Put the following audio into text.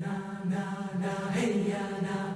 Na na na hey ya na